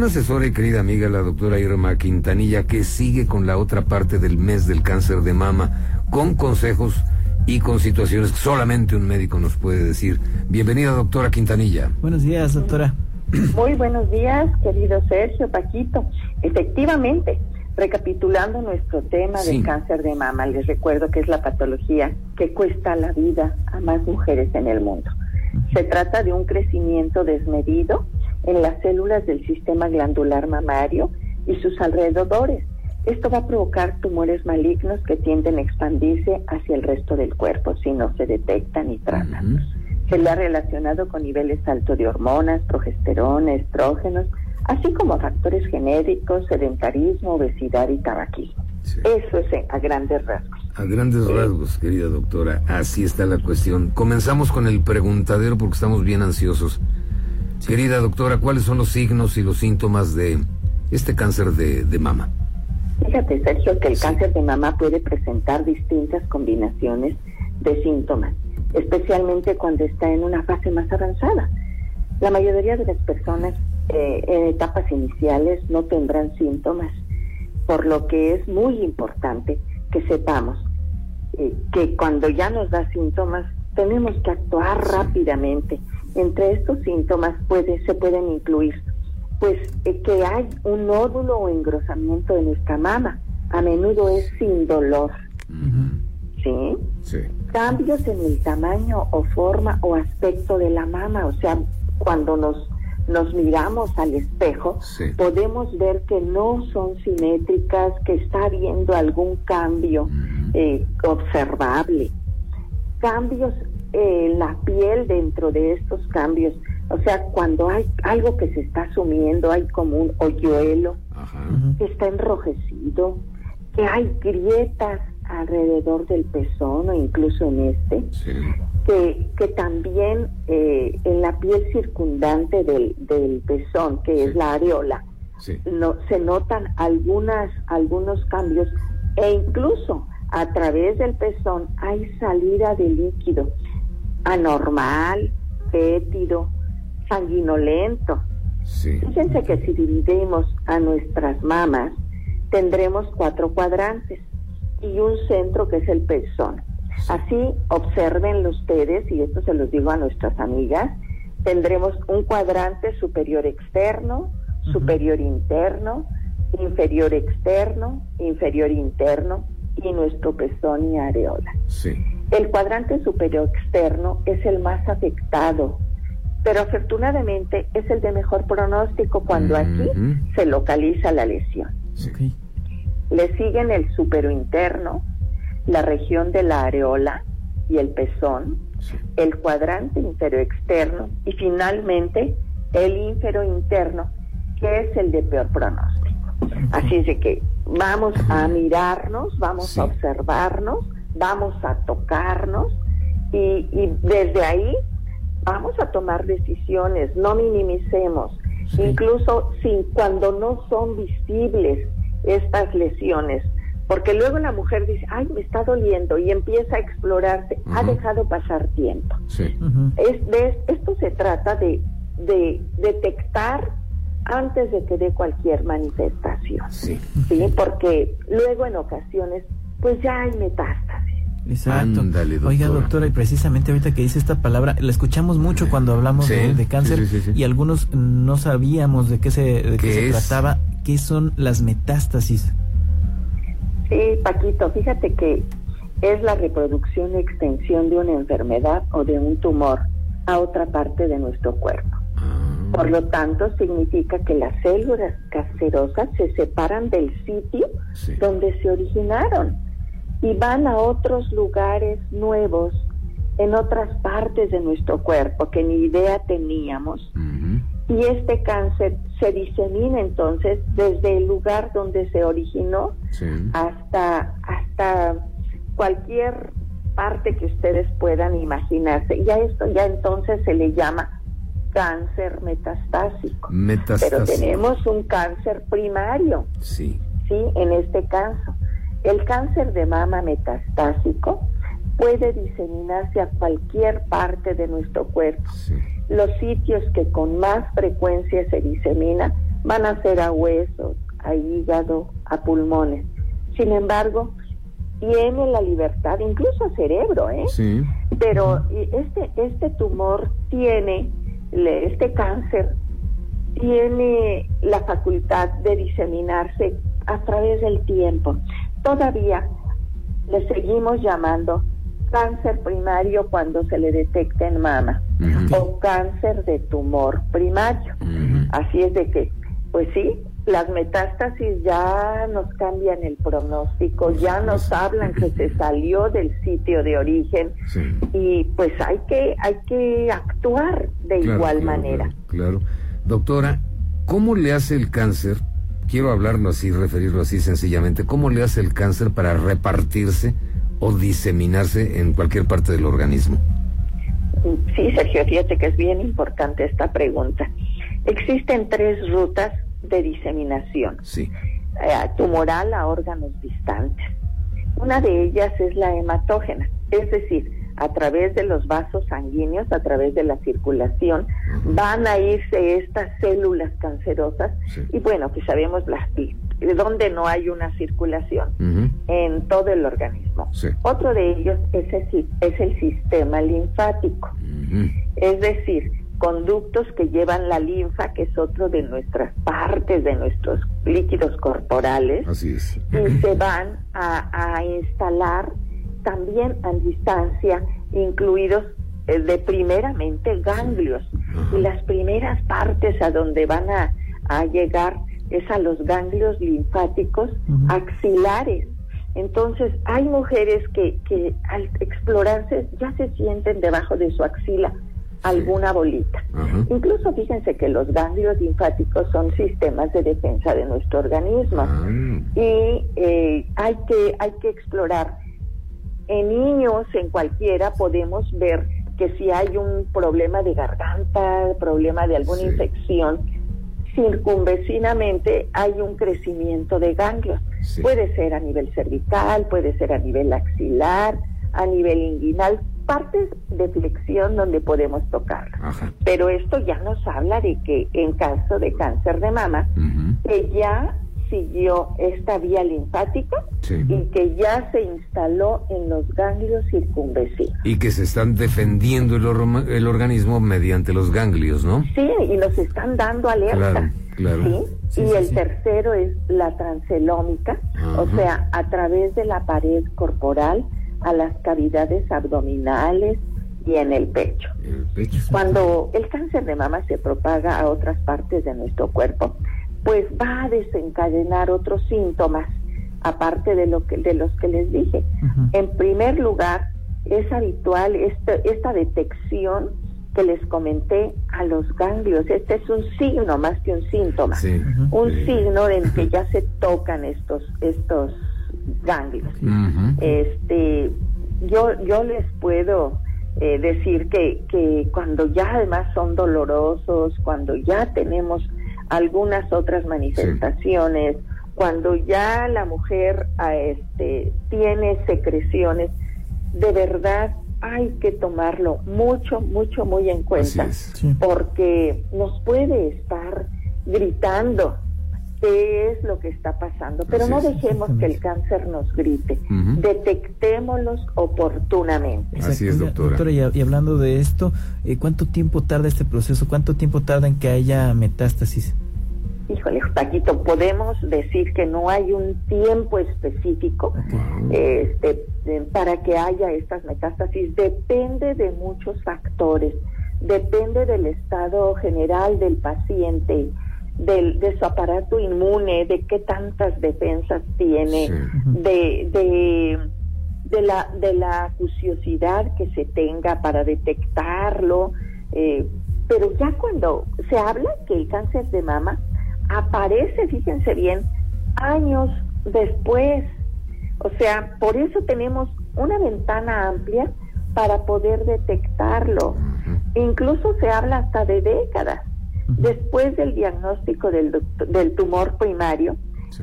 Una asesora y querida amiga, la doctora Irma Quintanilla, que sigue con la otra parte del mes del cáncer de mama, con consejos y con situaciones que solamente un médico nos puede decir. Bienvenida, doctora Quintanilla. Buenos días, doctora. Muy buenos días, querido Sergio, Paquito. Efectivamente, recapitulando nuestro tema del cáncer de mama, les recuerdo que es la patología que cuesta la vida a más mujeres en el mundo. Se trata de un crecimiento desmedido en las células del sistema glandular mamario y sus alrededores. Esto va a provocar tumores malignos que tienden a expandirse hacia el resto del cuerpo si no se detectan y tratan. Se le ha relacionado con niveles altos de hormonas, progesterona, estrógenos, así como factores genéticos, sedentarismo, obesidad y tabaquismo. Eso es a grandes rasgos. A grandes rasgos, querida doctora, así está la cuestión. Comenzamos con el preguntadero porque estamos bien ansiosos. Querida doctora, ¿cuáles son los signos y los síntomas de este cáncer de, mama? Fíjate, Sergio, que el cáncer de mama puede presentar distintas combinaciones de síntomas, especialmente cuando está en una fase más avanzada. La mayoría de las personas eh, en etapas iniciales no tendrán síntomas, por lo que es muy importante que sepamos eh, que cuando ya nos da síntomas tenemos que actuar rápidamente. Entre estos síntomas puede, se pueden incluir pues eh, que hay un nódulo o engrosamiento de nuestra mama. A menudo es sin dolor. ¿Sí? ¿Sí? Cambios en el tamaño o forma o aspecto de la mama, o sea, cuando nos nos miramos al espejo, podemos ver que no son simétricas, que está habiendo algún cambio eh, observable. Cambios en la piel dentro de estos cambios, o sea, cuando hay algo que se está sumiendo, hay como un hoyuelo que está enrojecido, que hay grietas alrededor del pezón o incluso en este, que, también eh, en la piel circundante del, del pezón, que es la areola, no, se notan algunas, algunos cambios e incluso a través del pezón hay salida de líquido anormal, fétido, sanguinolento. Fíjense que si dividimos a nuestras mamas, tendremos cuatro cuadrantes y un centro que es el pezón. Así, observenlo ustedes, y esto se los digo a nuestras amigas, tendremos un cuadrante superior externo, superior interno, inferior externo, inferior interno y nuestro pezón y areola. El cuadrante superior externo es el más afectado, pero afortunadamente es el de mejor pronóstico cuando aquí se localiza la lesión. Le siguen el supero interno, la región de la areola y el pezón, el cuadrante inferior externo y finalmente el inferior interno, que es el de peor pronóstico. Así es de que vamos a mirarnos, vamos a observarnos, vamos a tocarnos y, desde ahí vamos a tomar decisiones, no minimicemos, incluso sin, cuando no son visibles estas lesiones, porque luego la mujer dice, ay, me está doliendo y empieza a explorarse, ha dejado pasar tiempo. es de, esto se trata de, de detectar antes de que dé cualquier manifestación. Sí. Porque luego en ocasiones, pues ya hay metástasis. Exacto. Oiga, doctora, y precisamente ahorita que dice esta palabra, la escuchamos mucho cuando hablamos de, cáncer y algunos no sabíamos de qué se, de qué se trataba. ¿Qué son las metástasis? Sí, Paquito, fíjate que es la reproducción y extensión de una enfermedad o de un tumor a otra parte de nuestro cuerpo. Ah. Por lo tanto, significa que las células cancerosas se separan del sitio donde se originaron y van a otros lugares nuevos en otras partes de nuestro cuerpo que ni idea teníamos y este cáncer se disemina entonces desde el lugar donde se originó hasta, hasta cualquier parte que ustedes puedan imaginarse. Y a esto ya entonces se le llama cáncer metastásico. Pero tenemos un cáncer primario. Sí. Sí, en este caso. El cáncer de mama metastásico puede diseminarse a cualquier parte de nuestro cuerpo. Los sitios que con más frecuencia se disemina van a ser a huesos, a hígado, a pulmones. Sin embargo, tiene la libertad, incluso a cerebro, ¿eh? Sí. Pero este, este tumor tiene, este cáncer tiene la facultad de diseminarse a través del tiempo. Todavía le seguimos llamando cáncer primario cuando se le detecta en mama o cáncer de tumor primario. Así es de que, pues sí, las metástasis ya nos cambian el pronóstico, ya nos hablan que se salió del sitio de origen y pues hay que hay que actuar de igual manera. Claro, Doctora, ¿cómo le hace el cáncer? Quiero hablarlo así, referirlo así sencillamente. ¿Cómo le hace el cáncer para repartirse o diseminarse en cualquier parte del organismo? Sí, Sergio, fíjate que es bien importante esta pregunta. Existen tres rutas de diseminación. Sí. Eh, tumoral a órganos distantes. Una de ellas es la hematógena, es decir, a través de los vasos sanguíneos, a través de la circulación, van a irse estas células cancerosas. Y bueno, pues sabemos las donde no hay una circulación en todo el organismo. Otro de ellos es el, es el sistema linfático, es decir, conductos que llevan la linfa, que es otro de nuestras partes, de nuestros líquidos corporales, Así es. y se van a, instalar también a distancia, incluidos eh, de primeramente ganglios. Y las primeras partes a donde van a, llegar es a los ganglios linfáticos axilares. Entonces, hay mujeres que, que al explorarse ya se sienten debajo de su axila alguna bolita. Incluso fíjense que los ganglios linfáticos son sistemas de defensa de nuestro organismo ah. y eh, hay que hay que explorar. En niños, en cualquiera, podemos ver que si hay un problema de garganta, problema de alguna infección, circunvecinamente hay un crecimiento de ganglios. Puede ser a nivel cervical, puede ser a nivel axilar, a nivel inguinal, partes de flexión donde podemos tocar. Pero esto ya nos habla de que en caso de cáncer de mama, que ya siguió esta vía linfática y que ya se instaló en los ganglios circunvecinos. Y que se están defendiendo el, organismo mediante los ganglios, ¿no? Sí, y nos están dando alerta. Claro, ¿sí? y el tercero es la transelómica, o sea, a través de la pared corporal a las cavidades abdominales y en el pecho. Cuando el cáncer de mama se propaga a otras partes de nuestro cuerpo, pues va a desencadenar otros síntomas, aparte de, lo que, de los que les dije. En primer lugar, es habitual esta, esta detección que les comenté a los ganglios. Este es un signo más que un síntoma. Un signo en que ya se tocan estos, estos ganglios. Este, yo, yo les puedo eh, decir que, que cuando ya además son dolorosos, cuando ya tenemos algunas otras manifestaciones, cuando ya la mujer ah, este, tiene secreciones, de verdad hay que tomarlo mucho, mucho, muy en cuenta, porque nos puede estar gritando qué es lo que está pasando. Pero no dejemos que el cáncer nos grite, detectémoslos oportunamente. Así es, doctora. y, hablando de esto, eh, ¿cuánto tiempo tarda este proceso? ¿Cuánto tiempo tarda en que haya metástasis? Híjole, Paquito, podemos decir que no hay un tiempo específico este, para que haya estas metástasis. Depende de muchos factores. Depende del estado general del paciente, de su aparato inmune, de qué tantas defensas tiene, de, de, de, la, de la acuciosidad que se tenga para detectarlo. Eh, pero ya cuando se habla que el cáncer de mama aparece, fíjense bien, años después. O sea, por eso tenemos una ventana amplia para poder detectarlo. Incluso se habla hasta de décadas después del diagnóstico del, del tumor primario.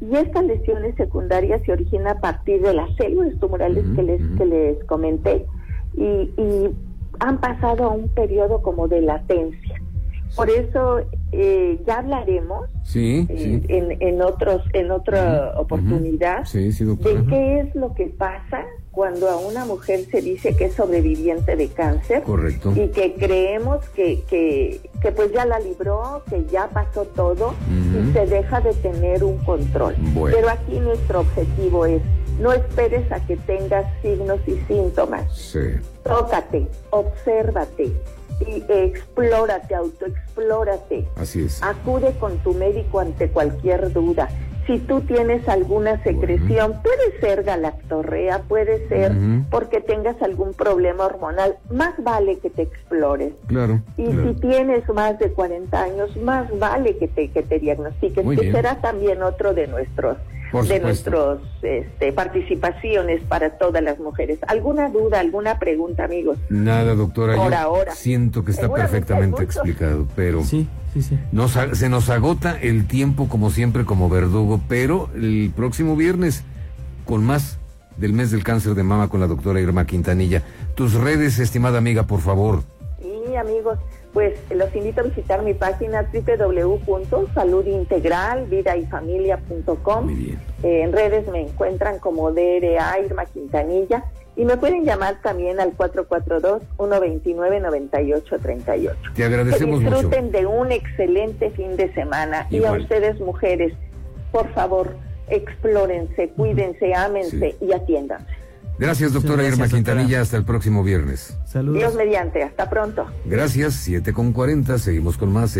Y estas lesiones secundarias se originan a partir de las células tumorales que, les, que les comenté y, y han pasado a un periodo como de latencia. Por eso eh, ya hablaremos sí, eh, En, en, otros en otra oportunidad de qué es lo que pasa cuando a una mujer se dice que es sobreviviente de cáncer correcto y que creemos que, que, que pues ya la libró que ya pasó todo y se deja de tener un control pero aquí nuestro objetivo es no esperes a que tengas signos y síntomas sí. tócate obsérvate y explórate, autoexplórate. Así es. Acude con tu médico ante cualquier duda. Si tú tienes alguna secreción, puede ser galactorrea, puede ser porque tengas algún problema hormonal, más vale que te explores. Claro. Y si tienes más de 40 años, más vale que te, que te diagnostiques, que será también otro de nuestros de nuestras este, participaciones para todas las mujeres. ¿Alguna duda, alguna pregunta, amigos? Nada, doctora. Por ahora. Siento que está perfectamente explicado, pero sí, sí, sí. se nos agota el tiempo como siempre como verdugo, pero el próximo viernes con más del mes del cáncer de mama con la doctora Irma Quintanilla. Tus redes, estimada amiga, por favor. Sí, amigos pues los invito a visitar mi página www.saludintegralvidayfamilia.com. Eh, en redes me encuentran como DRA Irma Quintanilla y me pueden llamar también al 442-129-9838. Te agradecemos que disfruten de un excelente fin de semana y a ustedes mujeres, por favor, explórense, cuídense, ámense y atiéndanse. Gracias, doctora Irma Quintanilla. Hasta el próximo viernes. Saludos. Dios mediante. Hasta pronto. Gracias. 7 con 40. Seguimos con más.